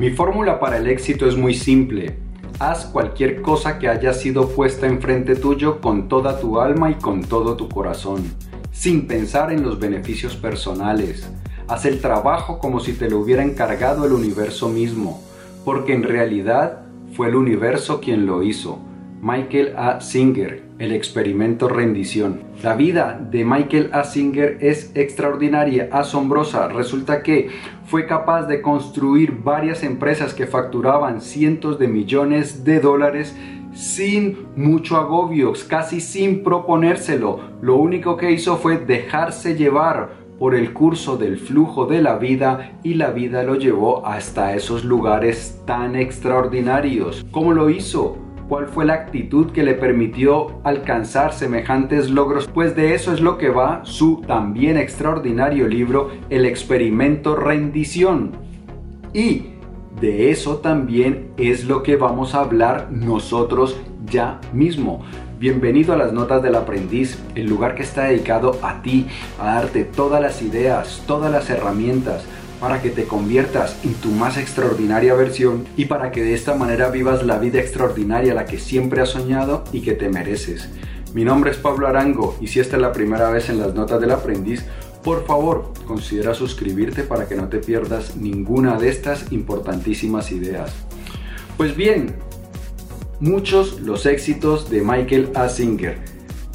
Mi fórmula para el éxito es muy simple. Haz cualquier cosa que haya sido puesta enfrente tuyo con toda tu alma y con todo tu corazón, sin pensar en los beneficios personales. Haz el trabajo como si te lo hubiera encargado el universo mismo, porque en realidad fue el universo quien lo hizo. Michael A. Singer, el experimento rendición. La vida de Michael A. Singer es extraordinaria, asombrosa. Resulta que fue capaz de construir varias empresas que facturaban cientos de millones de dólares sin mucho agobio, casi sin proponérselo. Lo único que hizo fue dejarse llevar por el curso del flujo de la vida y la vida lo llevó hasta esos lugares tan extraordinarios. ¿Cómo lo hizo? ¿Cuál fue la actitud que le permitió alcanzar semejantes logros? Pues de eso es lo que va su también extraordinario libro El experimento rendición. Y de eso también es lo que vamos a hablar nosotros ya mismo. Bienvenido a las Notas del Aprendiz, el lugar que está dedicado a ti, a darte todas las ideas, todas las herramientas para que te conviertas en tu más extraordinaria versión y para que de esta manera vivas la vida extraordinaria la que siempre has soñado y que te mereces. Mi nombre es Pablo Arango y si esta es la primera vez en las notas del aprendiz, por favor considera suscribirte para que no te pierdas ninguna de estas importantísimas ideas. Pues bien, muchos los éxitos de Michael A. Singer.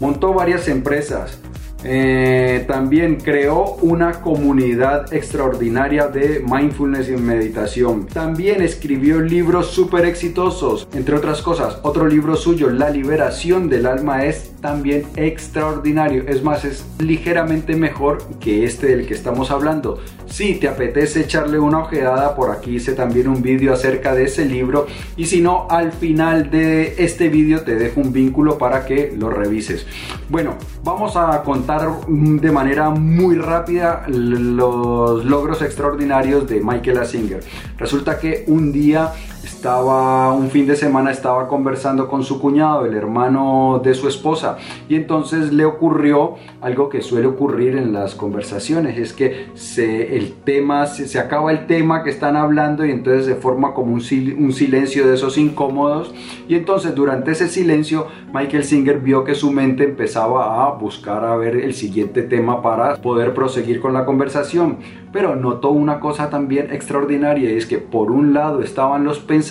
Montó varias empresas, eh, también creó una comunidad extraordinaria de mindfulness y meditación. También escribió libros súper exitosos, entre otras cosas. Otro libro suyo, La liberación del alma, es también extraordinario. Es más, es ligeramente mejor que este del que estamos hablando. Si te apetece echarle una ojeada, por aquí hice también un vídeo acerca de ese libro. Y si no, al final de este vídeo te dejo un vínculo para que lo revises. Bueno, vamos a contar de manera muy rápida los logros extraordinarios de Michael Singer. Resulta que un día estaba un fin de semana estaba conversando con su cuñado, el hermano de su esposa, y entonces le ocurrió algo que suele ocurrir en las conversaciones, es que se, el tema, se, acaba el tema que están hablando y entonces se forma como un, silencio de esos incómodos, y entonces durante ese silencio Michael Singer vio que su mente empezaba a buscar a ver el siguiente tema para poder proseguir con la conversación, pero notó una cosa también extraordinaria, es que por un lado estaban los pensamientos,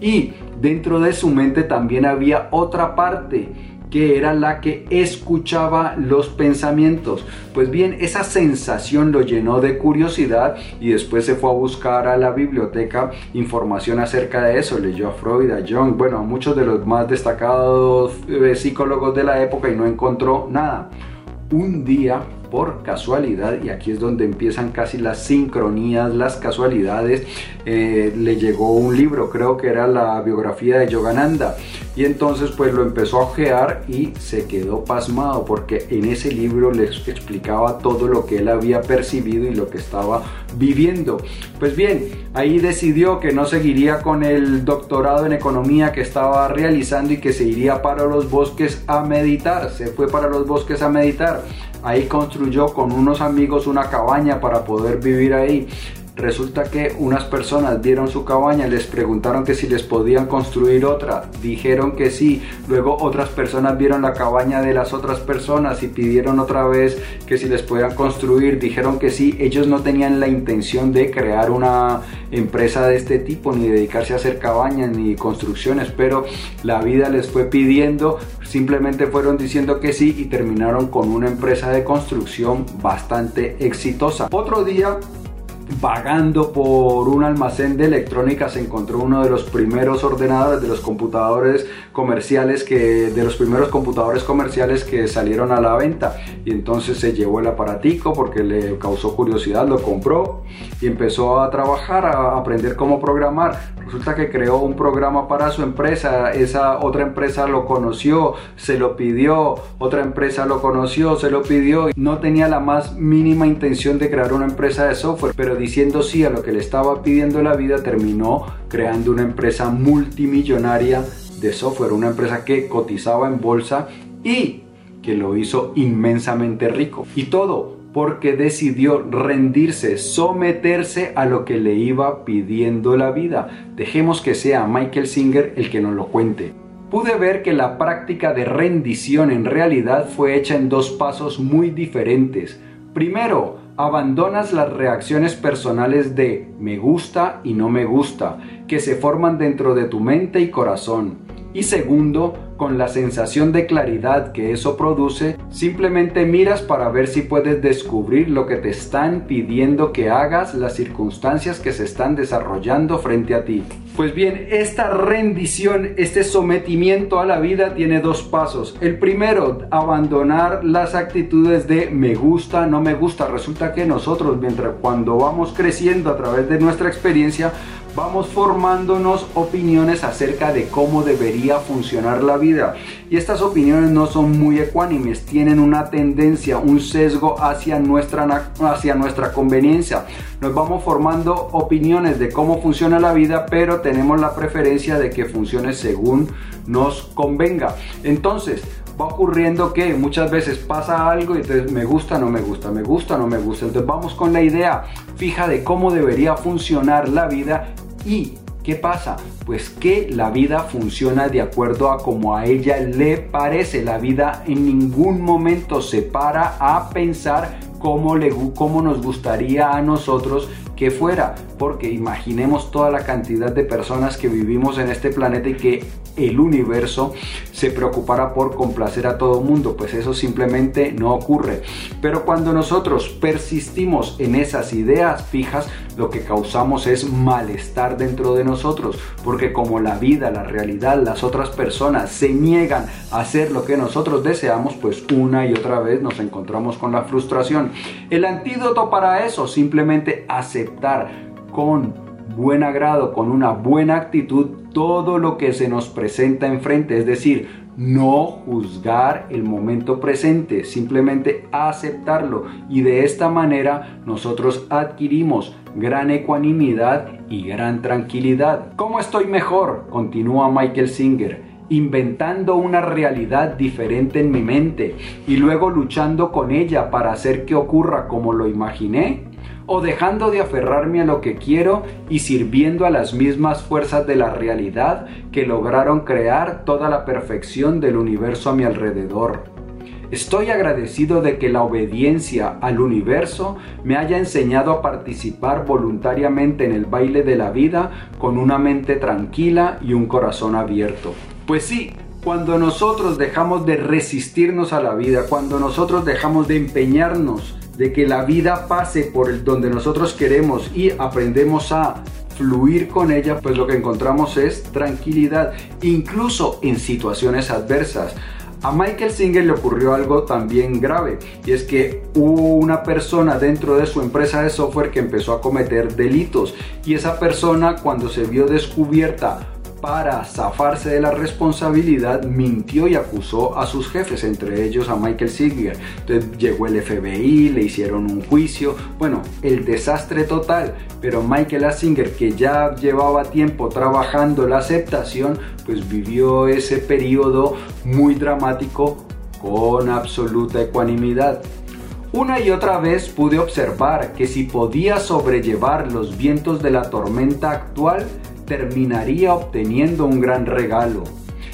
y dentro de su mente también había otra parte que era la que escuchaba los pensamientos. Pues bien, esa sensación lo llenó de curiosidad y después se fue a buscar a la biblioteca información acerca de eso. Leyó a Freud, a Jung, bueno, a muchos de los más destacados eh, psicólogos de la época y no encontró nada. Un día por casualidad, y aquí es donde empiezan casi las sincronías, las casualidades, eh, le llegó un libro, creo que era la biografía de Yogananda, y entonces pues lo empezó a ojear y se quedó pasmado porque en ese libro le explicaba todo lo que él había percibido y lo que estaba viviendo. Pues bien, ahí decidió que no seguiría con el doctorado en economía que estaba realizando y que se iría para los bosques a meditar, se fue para los bosques a meditar. Ahí construyó con unos amigos una cabaña para poder vivir ahí. Resulta que unas personas vieron su cabaña, les preguntaron que si les podían construir otra, dijeron que sí, luego otras personas vieron la cabaña de las otras personas y pidieron otra vez que si les podían construir, dijeron que sí, ellos no tenían la intención de crear una empresa de este tipo, ni dedicarse a hacer cabañas ni construcciones, pero la vida les fue pidiendo, simplemente fueron diciendo que sí y terminaron con una empresa de construcción bastante exitosa. Otro día vagando por un almacén de electrónica se encontró uno de los primeros ordenadores de los computadores comerciales que de los primeros computadores comerciales que salieron a la venta. Y entonces se llevó el aparatico porque le causó curiosidad lo compró y empezó a trabajar a aprender cómo programar. Resulta que creó un programa para su empresa. Esa otra empresa lo conoció se lo pidió. Otra empresa lo conoció se lo pidió. No tenía la más mínima intención de crear una empresa de software pero diciendo sí a lo que le estaba pidiendo la vida, terminó creando una empresa multimillonaria de software, una empresa que cotizaba en bolsa y que lo hizo inmensamente rico. Y todo porque decidió rendirse, someterse a lo que le iba pidiendo la vida. Dejemos que sea Michael Singer el que nos lo cuente. Pude ver que la práctica de rendición en realidad fue hecha en dos pasos muy diferentes. Primero, abandonas las reacciones personales de me gusta y no me gusta, que se forman dentro de tu mente y corazón. Y segundo, con la sensación de claridad que eso produce, simplemente miras para ver si puedes descubrir lo que te están pidiendo que hagas, las circunstancias que se están desarrollando frente a ti. Pues bien, esta rendición, este sometimiento a la vida tiene dos pasos. El primero, abandonar las actitudes de me gusta, no me gusta. Resulta que nosotros, mientras cuando vamos creciendo a través de nuestra experiencia, vamos formándonos opiniones acerca de cómo debería funcionar la vida. Y estas opiniones no son muy ecuánimes, tienen una tendencia, un sesgo hacia nuestra, hacia nuestra conveniencia. Nos vamos formando opiniones de cómo funciona la vida, pero tenemos la preferencia de que funcione según nos convenga. Entonces, va ocurriendo que muchas veces pasa algo y entonces me gusta, no me gusta, me gusta, no me gusta. Entonces vamos con la idea fija de cómo debería funcionar la vida ¿Y qué pasa? Pues que la vida funciona de acuerdo a como a ella le parece. La vida en ningún momento se para a pensar cómo, le, cómo nos gustaría a nosotros que fuera, porque imaginemos toda la cantidad de personas que vivimos en este planeta y que el universo se preocupara por complacer a todo mundo, pues eso simplemente no ocurre. Pero cuando nosotros persistimos en esas ideas fijas, lo que causamos es malestar dentro de nosotros, porque como la vida, la realidad, las otras personas se niegan a hacer lo que nosotros deseamos, pues una y otra vez nos encontramos con la frustración. El antídoto para eso, simplemente aceptar con buen agrado, con una buena actitud, todo lo que se nos presenta enfrente, es decir, no juzgar el momento presente, simplemente aceptarlo y de esta manera nosotros adquirimos gran ecuanimidad y gran tranquilidad. ¿Cómo estoy mejor? Continúa Michael Singer inventando una realidad diferente en mi mente y luego luchando con ella para hacer que ocurra como lo imaginé? ¿O dejando de aferrarme a lo que quiero y sirviendo a las mismas fuerzas de la realidad que lograron crear toda la perfección del universo a mi alrededor? Estoy agradecido de que la obediencia al universo me haya enseñado a participar voluntariamente en el baile de la vida con una mente tranquila y un corazón abierto. Pues sí, cuando nosotros dejamos de resistirnos a la vida, cuando nosotros dejamos de empeñarnos de que la vida pase por donde nosotros queremos y aprendemos a fluir con ella, pues lo que encontramos es tranquilidad, incluso en situaciones adversas. A Michael Singer le ocurrió algo también grave y es que hubo una persona dentro de su empresa de software que empezó a cometer delitos y esa persona cuando se vio descubierta para zafarse de la responsabilidad, mintió y acusó a sus jefes, entre ellos a Michael Singer. Entonces llegó el FBI, le hicieron un juicio, bueno, el desastre total. Pero Michael Singer, que ya llevaba tiempo trabajando la aceptación, pues vivió ese periodo muy dramático con absoluta ecuanimidad. Una y otra vez pude observar que si podía sobrellevar los vientos de la tormenta actual, terminaría obteniendo un gran regalo.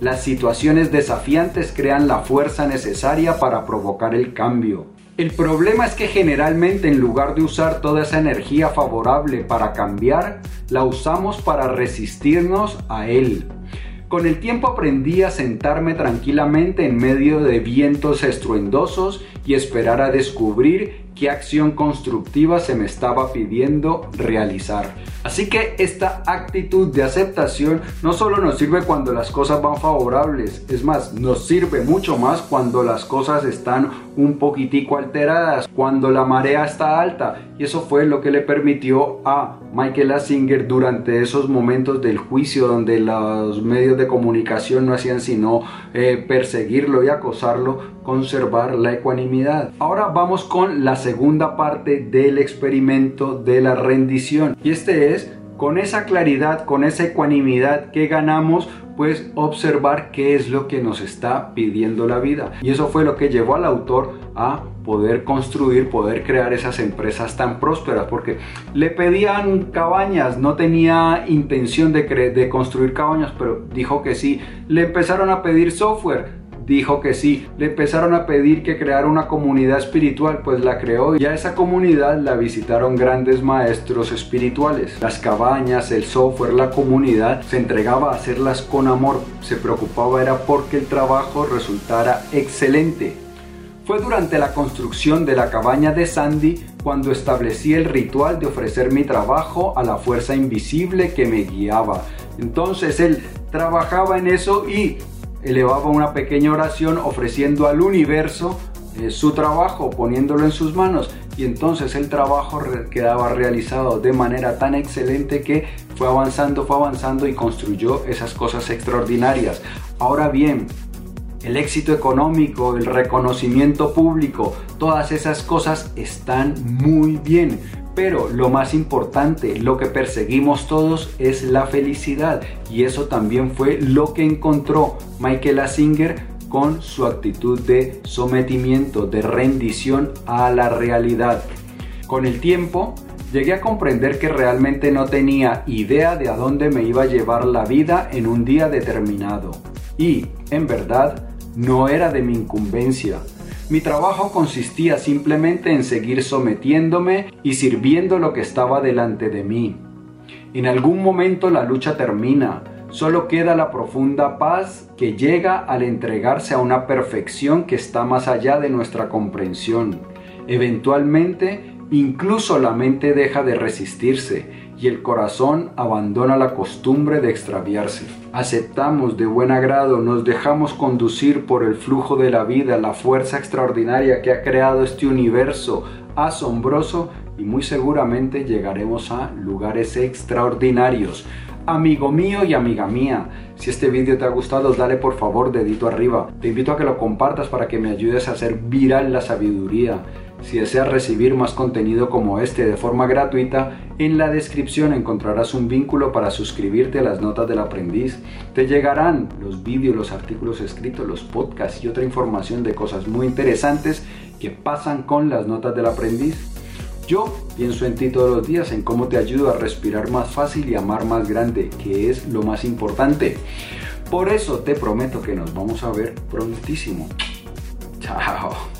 Las situaciones desafiantes crean la fuerza necesaria para provocar el cambio. El problema es que generalmente en lugar de usar toda esa energía favorable para cambiar, la usamos para resistirnos a él. Con el tiempo aprendí a sentarme tranquilamente en medio de vientos estruendosos y esperar a descubrir qué acción constructiva se me estaba pidiendo realizar. Así que esta actitud de aceptación no solo nos sirve cuando las cosas van favorables, es más, nos sirve mucho más cuando las cosas están un poquitico alteradas, cuando la marea está alta. Y eso fue lo que le permitió a Michael Asinger durante esos momentos del juicio donde los medios de comunicación no hacían sino eh, perseguirlo y acosarlo, conservar la ecuanimidad. Ahora vamos con la segunda parte del experimento de la rendición y este es con esa claridad, con esa ecuanimidad que ganamos, pues observar qué es lo que nos está pidiendo la vida. Y eso fue lo que llevó al autor a poder construir, poder crear esas empresas tan prósperas, porque le pedían cabañas, no tenía intención de, de construir cabañas, pero dijo que sí. Le empezaron a pedir software, dijo que sí. Le empezaron a pedir que creara una comunidad espiritual, pues la creó y a esa comunidad la visitaron grandes maestros espirituales. Las cabañas, el software, la comunidad se entregaba a hacerlas con amor, se preocupaba era porque el trabajo resultara excelente. Fue durante la construcción de la cabaña de Sandy cuando establecí el ritual de ofrecer mi trabajo a la fuerza invisible que me guiaba. Entonces él trabajaba en eso y elevaba una pequeña oración ofreciendo al universo eh, su trabajo, poniéndolo en sus manos. Y entonces el trabajo quedaba realizado de manera tan excelente que fue avanzando, fue avanzando y construyó esas cosas extraordinarias. Ahora bien, el éxito económico, el reconocimiento público, todas esas cosas están muy bien, pero lo más importante, lo que perseguimos todos es la felicidad y eso también fue lo que encontró Michael Asinger con su actitud de sometimiento, de rendición a la realidad. Con el tiempo, llegué a comprender que realmente no tenía idea de a dónde me iba a llevar la vida en un día determinado. Y, en verdad, no era de mi incumbencia mi trabajo consistía simplemente en seguir sometiéndome y sirviendo lo que estaba delante de mí. En algún momento la lucha termina, solo queda la profunda paz que llega al entregarse a una perfección que está más allá de nuestra comprensión. Eventualmente, incluso la mente deja de resistirse el corazón abandona la costumbre de extraviarse. Aceptamos de buen agrado, nos dejamos conducir por el flujo de la vida, la fuerza extraordinaria que ha creado este universo asombroso y muy seguramente llegaremos a lugares extraordinarios. Amigo mío y amiga mía, si este vídeo te ha gustado, dale por favor dedito arriba. Te invito a que lo compartas para que me ayudes a hacer viral la sabiduría. Si deseas recibir más contenido como este de forma gratuita, en la descripción encontrarás un vínculo para suscribirte a las notas del aprendiz. Te llegarán los vídeos, los artículos escritos, los podcasts y otra información de cosas muy interesantes que pasan con las notas del aprendiz. Yo pienso en ti todos los días, en cómo te ayudo a respirar más fácil y amar más grande, que es lo más importante. Por eso te prometo que nos vamos a ver prontísimo. Chao.